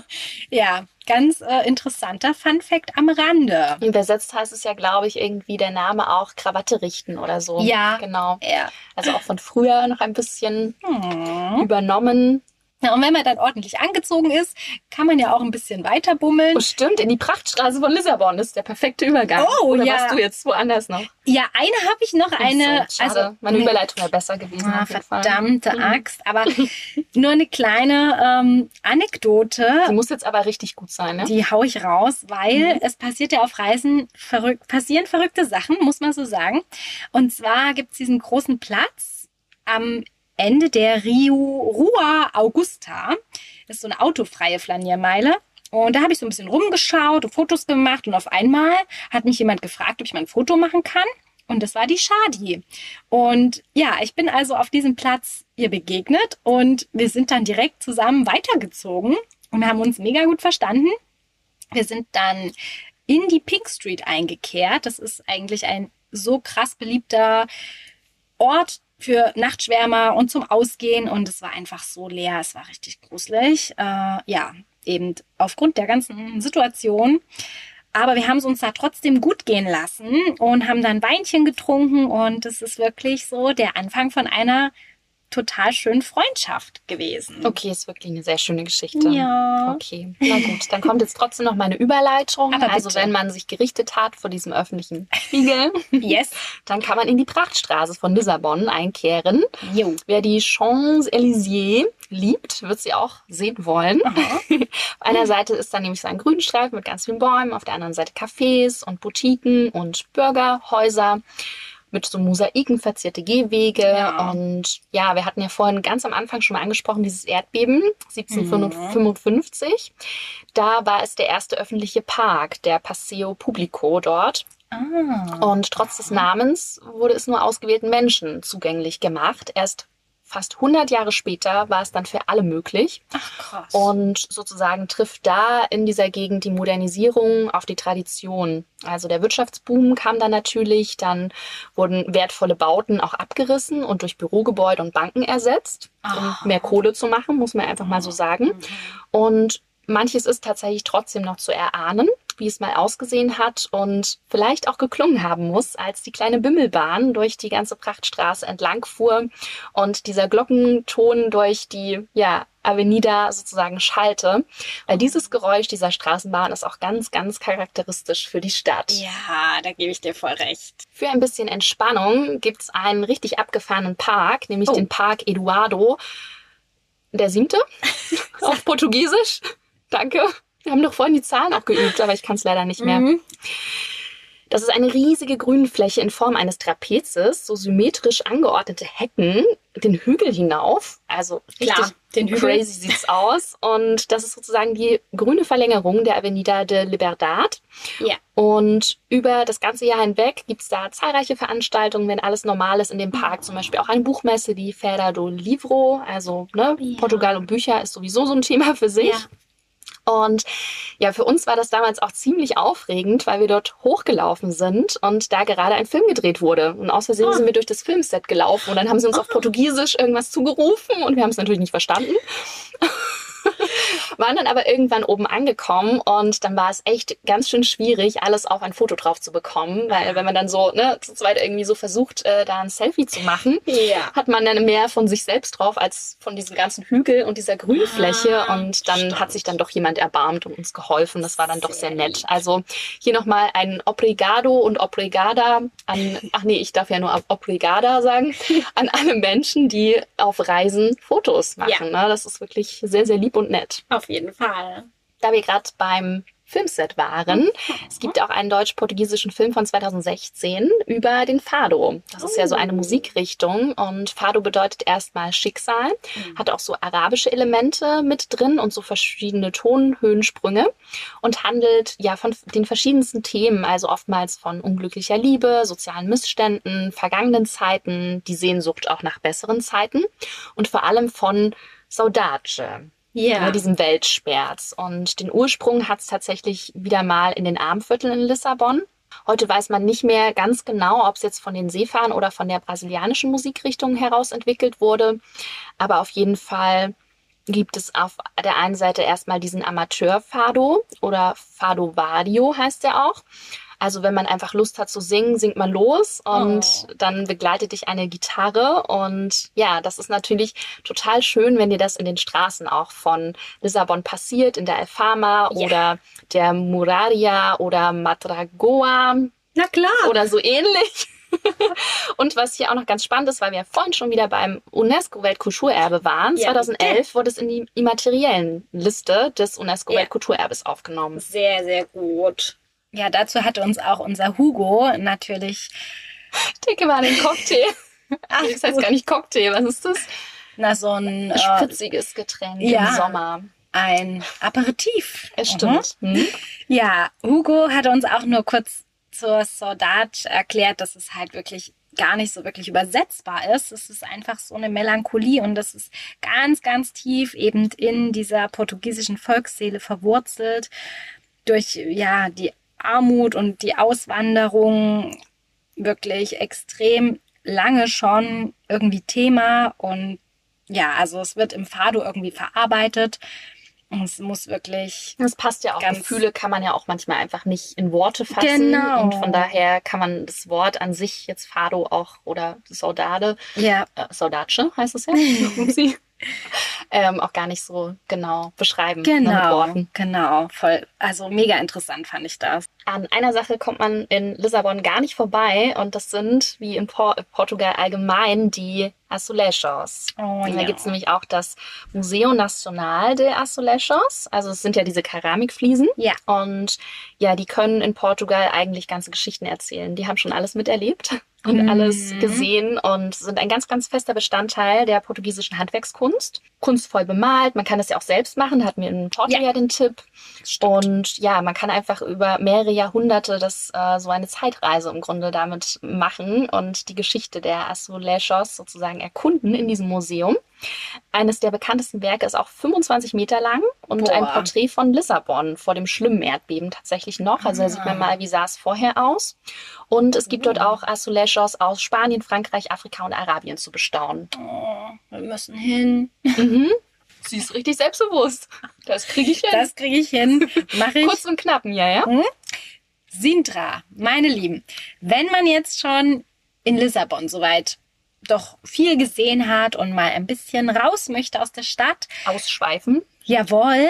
ja, ganz äh, interessanter Fun Fact am Rande. Übersetzt heißt es ja, glaube ich, irgendwie der Name auch Krawatte richten oder so. Ja. Genau. Ja. Also auch von früher noch ein bisschen Hm. übernommen. Ja. Und wenn man dann ordentlich angezogen ist, kann man ja auch ein bisschen weiter bummeln. Oh, stimmt, in die Prachtstraße von Lissabon ist der perfekte Übergang. Oh, Oder ja. warst du jetzt woanders noch? Ja, eine habe ich noch, eine. so, also Meine ne- Überleitung wäre besser gewesen. Ah, jeden Fall. verdammte Mhm. Axt. Aber nur eine kleine ähm, Die Anekdote, muss jetzt aber richtig gut sein, ne? die hau ich raus, weil Mhm. es passiert ja auf Reisen verrück passieren verrückte Sachen, muss man so sagen. Und zwar gibt's diesen großen Platz am Ende der Rio Rua Augusta. Das ist so eine autofreie Flaniermeile. Und da habe ich so ein bisschen rumgeschaut und Fotos gemacht und auf einmal hat mich jemand gefragt, ob ich mal ein Foto machen kann. Und das war die Shadi. Und ja, ich bin also auf diesem Platz ihr begegnet und wir sind dann direkt zusammen weitergezogen und haben uns mega gut verstanden. Wir sind dann in die Pink Street eingekehrt. Das ist eigentlich ein so krass beliebter Ort für Nachtschwärmer und zum Ausgehen und es war einfach so leer. Es war richtig gruselig. Äh, ja, eben aufgrund der ganzen Situation. Aber wir haben es uns da trotzdem gut gehen lassen und haben dann Weinchen getrunken und es ist wirklich so der Anfang von einer total schönen Freundschaft gewesen. Okay, ist wirklich eine sehr schöne Geschichte. Ja. Okay, na gut. Dann kommt jetzt trotzdem noch meine Überleitung. Aber also bitte. wenn man sich gerichtet hat vor diesem öffentlichen Spiegel, Yes. dann kann man in die Prachtstraße von Lissabon einkehren. Jo. Wer die Champs-Élysées liebt, wird sie auch sehen wollen. Auf einer Seite ist dann nämlich so ein Grünstreifen mit ganz vielen Bäumen, auf der anderen Seite Cafés und Boutiquen und Bürgerhäuser mit so Mosaiken verzierte Gehwege. Ja. Und ja, wir hatten ja vorhin ganz am Anfang schon mal angesprochen, dieses Erdbeben 1755. Da war es der erste öffentliche Park, der Paseo Publico dort. Ah. Und trotz des Namens wurde es nur ausgewählten Menschen zugänglich gemacht. Erst fast 100 Jahre später war es dann für alle möglich. Ach, krass. Und sozusagen trifft da in dieser Gegend die Modernisierung auf die Tradition. Also der Wirtschaftsboom kam dann natürlich, dann wurden wertvolle Bauten auch abgerissen und durch Bürogebäude und Banken ersetzt, um Ah. mehr Kohle zu machen, muss man einfach mal so sagen. Mhm. Und manches ist tatsächlich trotzdem noch zu erahnen, wie es mal ausgesehen hat und vielleicht auch geklungen haben muss, als die kleine Bimmelbahn durch die ganze Prachtstraße entlang fuhr und dieser Glockenton durch die, ja, Avenida sozusagen schallte. Weil dieses Geräusch dieser Straßenbahn ist auch ganz, ganz charakteristisch für die Stadt. Ja, da gebe ich dir voll recht. Für ein bisschen Entspannung gibt's einen richtig abgefahrenen Park, nämlich Oh. den Park Eduardo. Der siebte auf Portugiesisch. Danke. Wir haben doch vorhin die Zahlen auch geübt, aber ich kann es leider nicht mehr. Mhm. Das ist eine riesige Grünfläche in Form eines Trapezes, so symmetrisch angeordnete Hecken den Hügel hinauf. Also Klar, den Hügel. crazy sieht's aus. Und das ist sozusagen die grüne Verlängerung der Avenida de Liberdad. Ja. Und über das ganze Jahr hinweg gibt's da zahlreiche Veranstaltungen, wenn alles normal ist in dem Park. Zum Beispiel auch eine Buchmesse, die Feira do Livro. Also ne, Ja. Portugal und Bücher ist sowieso so ein Thema für sich. Ja. Und ja, für uns war das damals auch ziemlich aufregend, weil wir dort hochgelaufen sind und da gerade ein Film gedreht wurde. Und aus Versehen Ah. sind wir durch das Filmset gelaufen und dann haben sie uns auf Portugiesisch irgendwas zugerufen und wir haben es natürlich nicht verstanden. Waren dann aber irgendwann oben angekommen und dann war es echt ganz schön schwierig, alles auf ein Foto drauf zu bekommen, weil wenn man dann so ne, zu zweit irgendwie so versucht, äh, da ein Selfie zu machen, Ja. hat man dann mehr von sich selbst drauf als von diesem ganzen Hügel und dieser Grünfläche. Ah, und dann stimmt. hat sich dann doch jemand erbarmt und uns geholfen. Das war dann doch sehr Sehr nett. Also hier nochmal ein Obrigado und Obrigada an, ach nee, ich darf ja nur Obrigada sagen, an alle Menschen, die auf Reisen Fotos machen. Ne? Das ist wirklich sehr, sehr lieb und nett Auf jeden Fall. da wir gerade beim Filmset waren. Es gibt auch einen deutsch-portugiesischen Film von 2016 über den Fado. Das ist ja so eine Oh. Musikrichtung und Fado bedeutet erstmal Schicksal, Mhm. hat auch so arabische Elemente mit drin und so verschiedene Tonhöhensprünge und handelt ja von den verschiedensten Themen, also oftmals von unglücklicher Liebe, sozialen Missständen, vergangenen Zeiten, die Sehnsucht auch nach besseren Zeiten und vor allem von Saudade Ja. ne, diesem Weltschmerz. Und den Ursprung hat es tatsächlich wieder mal in den Armvierteln in Lissabon. Heute weiß man nicht mehr ganz genau, ob es jetzt von den Seefahren oder von der brasilianischen Musikrichtung heraus entwickelt wurde. Aber auf jeden Fall gibt es auf der einen Seite erstmal diesen Amateur-Fado oder Fado Vadio heißt er auch. Also wenn man einfach Lust hat zu singen, singt man los und Oh. dann begleitet dich eine Gitarre und ja, das ist natürlich total schön, wenn dir das in den Straßen auch von Lissabon passiert, in der Alfama Ja. oder der Muraria oder Matragoa Na klar. oder so ähnlich. Und was hier auch noch ganz spannend ist, weil wir ja vorhin schon wieder beim UNESCO-Weltkulturerbe waren, Ja, 2011 wurde es in die immateriellen Liste des Ja. UNESCO-Weltkulturerbes aufgenommen. Sehr, sehr gut. Ja, dazu hat uns auch unser Hugo natürlich. Denke mal an den Cocktail. Ach, das heißt gar nicht Cocktail, was ist das? na, so ein, Ein äh, spritziges Getränk ja. im Sommer. ein Aperitif. Es Mhm. stimmt. Hm? Ja, Hugo hat uns auch nur kurz zur Soldat erklärt, dass es halt wirklich gar nicht so wirklich übersetzbar ist. Es ist einfach so eine Melancholie und das ist ganz, ganz tief eben in dieser portugiesischen Volksseele verwurzelt durch ja die Armut und die Auswanderung wirklich extrem lange schon irgendwie Thema und ja, also es wird im Fado irgendwie verarbeitet und es muss wirklich Das passt ja auch. Ganz- Gefühle kann man ja auch manchmal einfach nicht in Worte fassen. Genau. Und von daher kann man das Wort an sich jetzt Fado auch oder Saudade, ja äh, Saudace heißt es ja. ähm, auch gar nicht so genau beschreiben ne, mit Genau, Worten. genau, voll. Also mega interessant fand ich das. An einer Sache kommt man in Lissabon gar nicht vorbei und das sind, wie in Por Portugal allgemein, die Azulejos. Oh, Und Da gibt's nämlich auch das Museo Nacional de Azulejos. Also es sind ja diese Keramikfliesen. Ja. Und ja, die können in Portugal eigentlich ganze Geschichten erzählen. Die haben schon alles miterlebt. Und mhm. alles gesehen und sind ein ganz, ganz fester Bestandteil der portugiesischen Handwerkskunst. Kunstvoll bemalt, man kann das ja auch selbst machen, da hatten wir in Portugal ja. den Tipp. Und ja, man kann einfach über mehrere Jahrhunderte das äh, so eine Zeitreise im Grunde damit machen und die Geschichte der Azulejos sozusagen erkunden in diesem Museum. Eines der bekanntesten Werke ist auch 25 Meter lang und Boah. ein Porträt von Lissabon vor dem schlimmen Erdbeben tatsächlich noch. Also da sieht man ah. mal, wie sah es vorher aus. Und es gibt dort auch Azulejos aus Spanien, Frankreich, Afrika und Arabien zu bestaunen. Oh, wir müssen hin. Mhm. Sie ist richtig selbstbewusst. Das kriege ich hin. Das kriege ich hin. Mach ich. Kurz und knapp, ja, ja. Mhm. Sintra, meine Lieben, wenn man jetzt schon in Lissabon soweit doch viel gesehen hat und mal ein bisschen raus möchte aus der Stadt. Ausschweifen. Jawohl.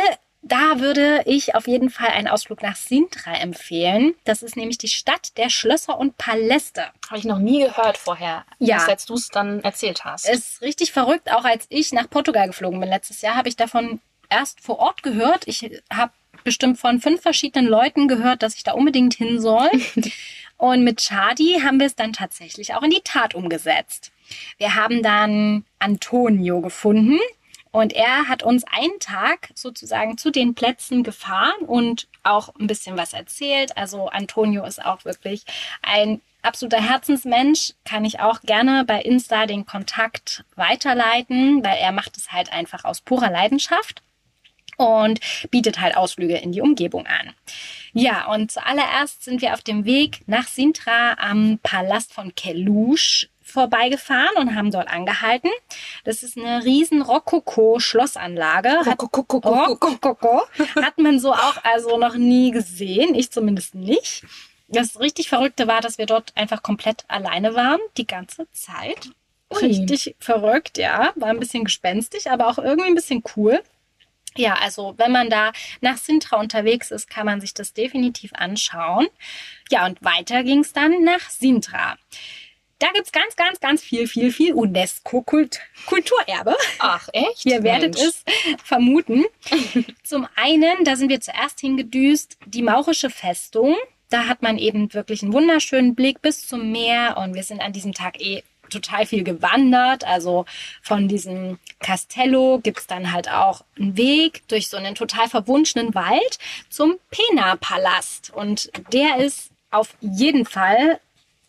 Da würde ich auf jeden Fall einen Ausflug nach Sintra empfehlen. Das ist nämlich die Stadt der Schlösser und Paläste. Habe ich noch nie gehört vorher, ja. als du es dann erzählt hast. Ist richtig verrückt. Auch als ich nach Portugal geflogen bin letztes Jahr, habe ich davon erst vor Ort gehört. Ich habe bestimmt von fünf verschiedenen Leuten gehört, dass ich da unbedingt hin soll. und mit Chadi haben wir es dann tatsächlich auch in die Tat umgesetzt. Wir haben dann Antonio gefunden und er hat uns einen Tag sozusagen zu den Plätzen gefahren und auch ein bisschen was erzählt. Also Antonio ist auch wirklich ein absoluter Herzensmensch, kann ich auch gerne bei Insta den Kontakt weiterleiten, weil er macht es halt einfach aus purer Leidenschaft und bietet halt Ausflüge in die Umgebung an. Ja, und zuallererst sind wir auf dem Weg nach Sintra am Palast von Kelusch vorbeigefahren und haben dort angehalten. Das ist eine riesen Rokoko-Schlossanlage. Rokoko. Hat man so auch also noch nie gesehen. Ich zumindest nicht. Das richtig Verrückte war, dass wir dort einfach komplett alleine waren, die ganze Zeit. Richtig verrückt, ja. War ein bisschen gespenstig, aber auch irgendwie ein bisschen cool. Ja, also wenn man da nach Sintra unterwegs ist, kann man sich das definitiv anschauen. Ja, und weiter ging es dann nach Sintra. Da gibt's ganz, ganz, ganz viel, viel, viel UNESCO-Kulturerbe. Ach, echt? Ihr werdet Mensch. es vermuten. Zum einen, da sind wir zuerst hingedüst, die Maurische Festung. Da hat man eben wirklich einen wunderschönen Blick bis zum Meer und wir sind an diesem Tag eh total viel gewandert. Also von diesem Castello gibt's dann halt auch einen Weg durch so einen total verwunschenen Wald zum Pena-Palast. Und der ist auf jeden Fall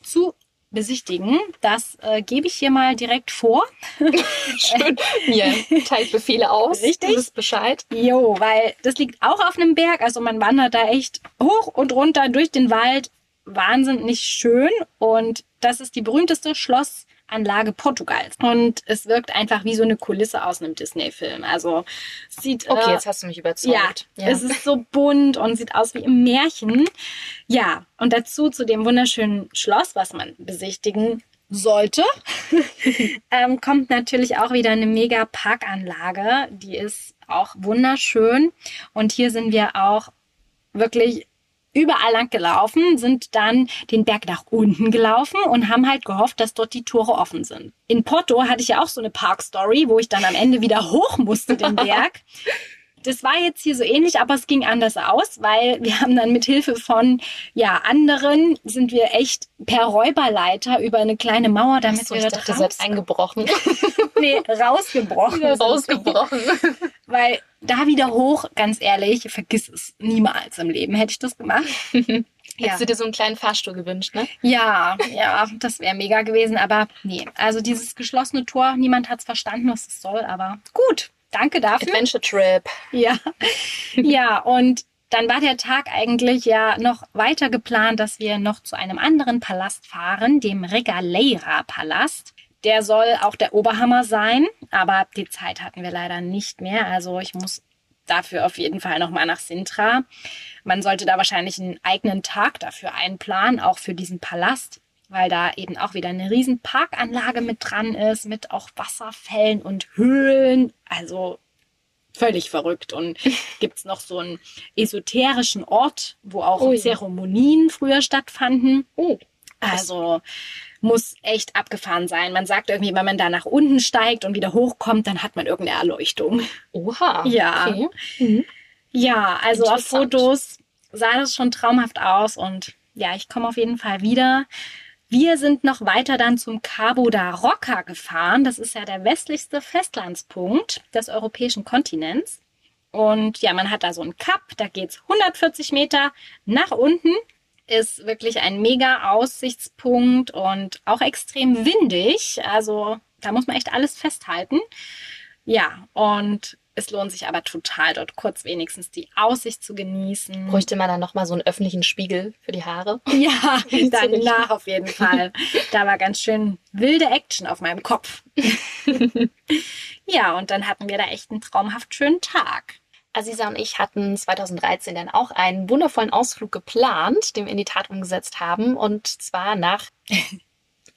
zu besichtigen. Das äh, gebe ich hier mal direkt vor. Schön. Mir teilt Befehle aus. Richtig. Du Bescheid. Jo, weil das liegt auch auf einem Berg. Also man wandert da echt hoch und runter durch den Wald. Wahnsinnig schön. Und das ist die berühmteste Schloss Anlage Portugals. Und es wirkt einfach wie so eine Kulisse aus einem Disney-Film. Also sieht. Okay, äh, jetzt hast du mich überzeugt. Ja, ja, es ist so bunt und sieht aus wie im Märchen. Ja, und dazu zu dem wunderschönen Schloss, was man besichtigen sollte, ähm, kommt natürlich auch wieder eine mega Parkanlage. Die ist auch wunderschön. Und hier sind wir auch wirklich überall lang gelaufen, sind dann den Berg nach unten gelaufen und haben halt gehofft, dass dort die Tore offen sind. In Porto hatte ich ja auch so eine Park-Story, wo ich dann am Ende wieder hoch musste den Berg. Das war jetzt hier so ähnlich, aber es ging anders aus, weil wir haben dann mit Hilfe von ja anderen sind wir echt per Räuberleiter über eine kleine Mauer, damit so, wir ich dachte, raus... eingebrochen. nee, rausgebrochen. rausgebrochen. weil da wieder hoch, ganz ehrlich, vergiss es niemals im Leben. Hätte ich das gemacht. Ja. Hättest du dir so einen kleinen Fahrstuhl gewünscht, ne? Ja, ja, das wäre mega gewesen. Aber nee, also dieses geschlossene Tor, niemand hat es verstanden, was es soll. Aber gut, danke dafür. Adventure Trip. Ja, ja und dann war der Tag eigentlich ja noch weiter geplant, dass wir noch zu einem anderen Palast fahren, dem Regaleira Palast. Der soll auch der Oberhammer sein, aber die Zeit hatten wir leider nicht mehr. Also ich muss dafür auf jeden Fall nochmal nach Sintra. Man sollte da wahrscheinlich einen eigenen Tag dafür einplanen, auch für diesen Palast, weil da eben auch wieder eine riesen Parkanlage mit dran ist, mit auch Wasserfällen und Höhlen. Also völlig verrückt. Und gibt's noch so einen esoterischen Ort, wo auch oh, Zeremonien früher stattfanden. Oh. Also muss echt abgefahren sein. Man sagt irgendwie, wenn man da nach unten steigt und wieder hochkommt, dann hat man irgendeine Erleuchtung. Oha. Ja. Okay. Mhm. Ja, also auf Fotos sah das schon traumhaft aus und ja, ich komme auf jeden Fall wieder. Wir sind noch weiter dann zum Cabo da Roca gefahren. Das ist ja der westlichste Festlandspunkt des europäischen Kontinents. Und ja, man hat da so einen Cup, da geht's 140 Meter nach unten. Ist wirklich ein mega Aussichtspunkt und auch extrem windig. Also da muss man echt alles festhalten. Ja, und es lohnt sich aber total, dort kurz wenigstens die Aussicht zu genießen. Bräuchte man dann nochmal so einen öffentlichen Spiegel für die Haare? Ja, danach auf jeden Fall. Da war ganz schön wilde Action auf meinem Kopf. ja, und dann hatten wir da echt einen traumhaft schönen Tag. Aziza und ich hatten 2013 dann auch einen wundervollen Ausflug geplant, den wir in die Tat umgesetzt haben. Und zwar nach.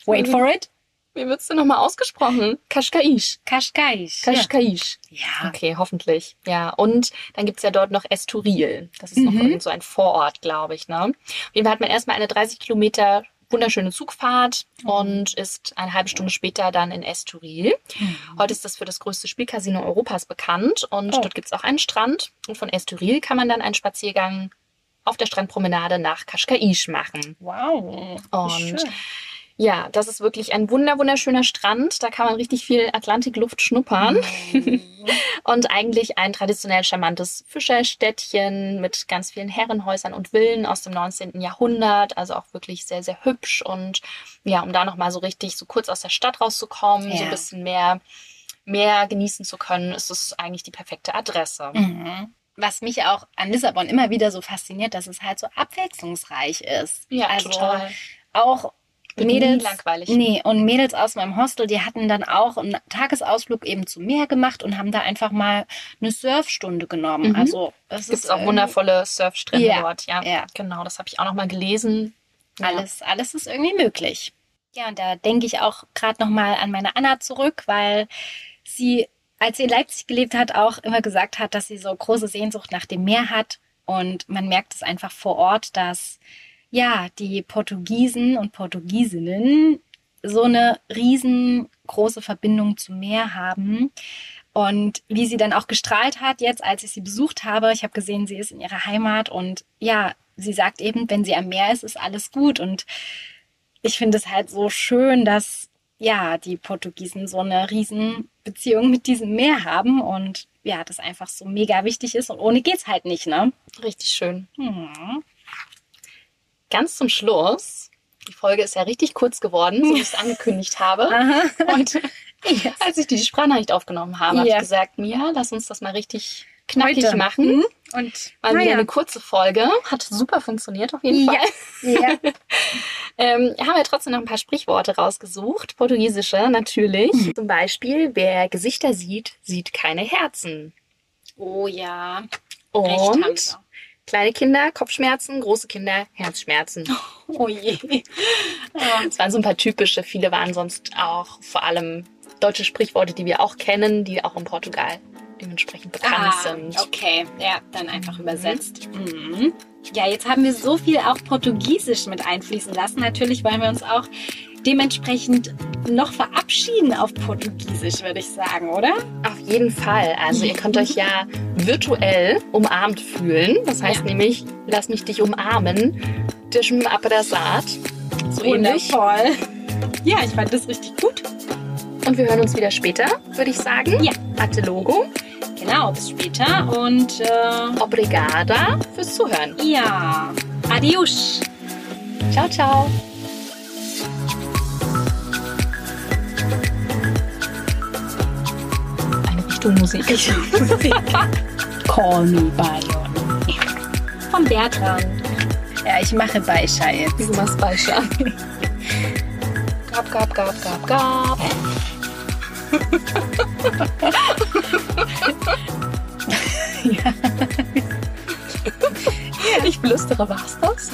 Wait for it. Wie wird's denn nochmal ausgesprochen? Kashkaish. Kashkaish. Kashkaish. Ja. Okay, hoffentlich. Ja, und dann gibt's ja dort noch Estoril. Das ist noch Mhm. irgend so ein Vorort, glaube ich. Ne? Auf jeden Fall hat man erstmal eine 30 Kilometer wunderschöne Zugfahrt und ist eine halbe Stunde später dann in Estoril. Heute ist das für das größte Spielcasino Europas bekannt und Oh. dort gibt's auch einen Strand. Und von Estoril kann man dann einen Spaziergang auf der Strandpromenade nach Kashkaish machen. Wow. Und schön. Ja, das ist wirklich ein wunder wunderschöner Strand. Da kann man richtig viel Atlantikluft schnuppern. Und eigentlich ein traditionell charmantes Fischerstädtchen mit ganz vielen Herrenhäusern und Villen aus dem 19. Jahrhundert. Also auch wirklich sehr, sehr hübsch. Und ja, um da nochmal so richtig so kurz aus der Stadt rauszukommen, so Ja. ein bisschen mehr, mehr genießen zu können, ist es eigentlich die perfekte Adresse. Mhm. Was mich auch an Lissabon immer wieder so fasziniert, dass es halt so abwechslungsreich ist. Ja, also total. auch Wird Mädels, langweilig. Nee, und Mädels aus meinem Hostel, die hatten dann auch einen Tagesausflug eben zum Meer gemacht und haben da einfach mal eine Surfstunde genommen. Mhm. Also es Gibt auch irgendwie wundervolle Surfstrände Ja, dort. Ja, ja. genau. Das habe ich auch noch mal gelesen. Ja. Alles, alles ist irgendwie möglich. Ja, und da denke ich auch gerade nochmal an meine Anna zurück, weil sie, als sie in Leipzig gelebt hat, auch immer gesagt hat, dass sie so große Sehnsucht nach dem Meer hat. Und man merkt es einfach vor Ort, dass ja, die Portugiesen und Portugiesinnen so eine riesengroße Verbindung zum Meer haben. Und wie sie dann auch gestrahlt hat jetzt, als ich sie besucht habe. Ich habe gesehen, sie ist in ihrer Heimat und ja, sie sagt eben, wenn sie am Meer ist, ist alles gut. Und ich finde es halt so schön, dass ja, die Portugiesen so eine Riesenbeziehung mit diesem Meer haben und ja, das einfach so mega wichtig ist und ohne geht's halt nicht, ne? Richtig schön. Hm. Ganz zum Schluss. Die Folge ist ja richtig kurz geworden, so wie ich es angekündigt habe. Und Yes. als ich die Sprachnachricht aufgenommen habe, habe Ja. ich gesagt, Mia, lass uns das mal richtig knackig Heute. machen. Mhm. Und Mal wieder naja. eine kurze Folge. Hat super funktioniert auf jeden. Fall. ja. Ähm, haben wir trotzdem noch ein paar Sprichworte rausgesucht. Portugiesische natürlich. Mhm. Zum Beispiel, wer Gesichter sieht, sieht keine Herzen. Oh ja. Und. Kleine Kinder, Kopfschmerzen, große Kinder, Herzschmerzen. Oh je. Es waren so ein paar typische, viele waren sonst auch vor allem deutsche Sprichworte, die wir auch kennen, die auch in Portugal dementsprechend bekannt Ah, sind. okay. Ja, dann einfach übersetzt. Mhm. Ja, jetzt haben wir so viel auch Portugiesisch mit einfließen lassen. Natürlich wollen wir uns auch dementsprechend noch verabschieden auf Portugiesisch, würde ich sagen, oder? Auf jeden Fall. Also ihr könnt euch ja virtuell umarmt fühlen. Das heißt Ja. nämlich, lass mich dich umarmen. Deixa-me abraçar. So ähnlich. Wundervoll. Ja, ich fand das richtig gut. Und wir hören uns wieder später, würde ich sagen. Ja. Até logo. Genau, bis später und äh, Obrigada fürs Zuhören. ja, adios. Ciao, ciao. Eine Richtung Musik. Call me by your name. Vom Bertrand. Ja, ich mache Beischer jetzt. Wieso machst du Beischer? Gab, gab, gab, gab, gab. Ich flüstere, war's das?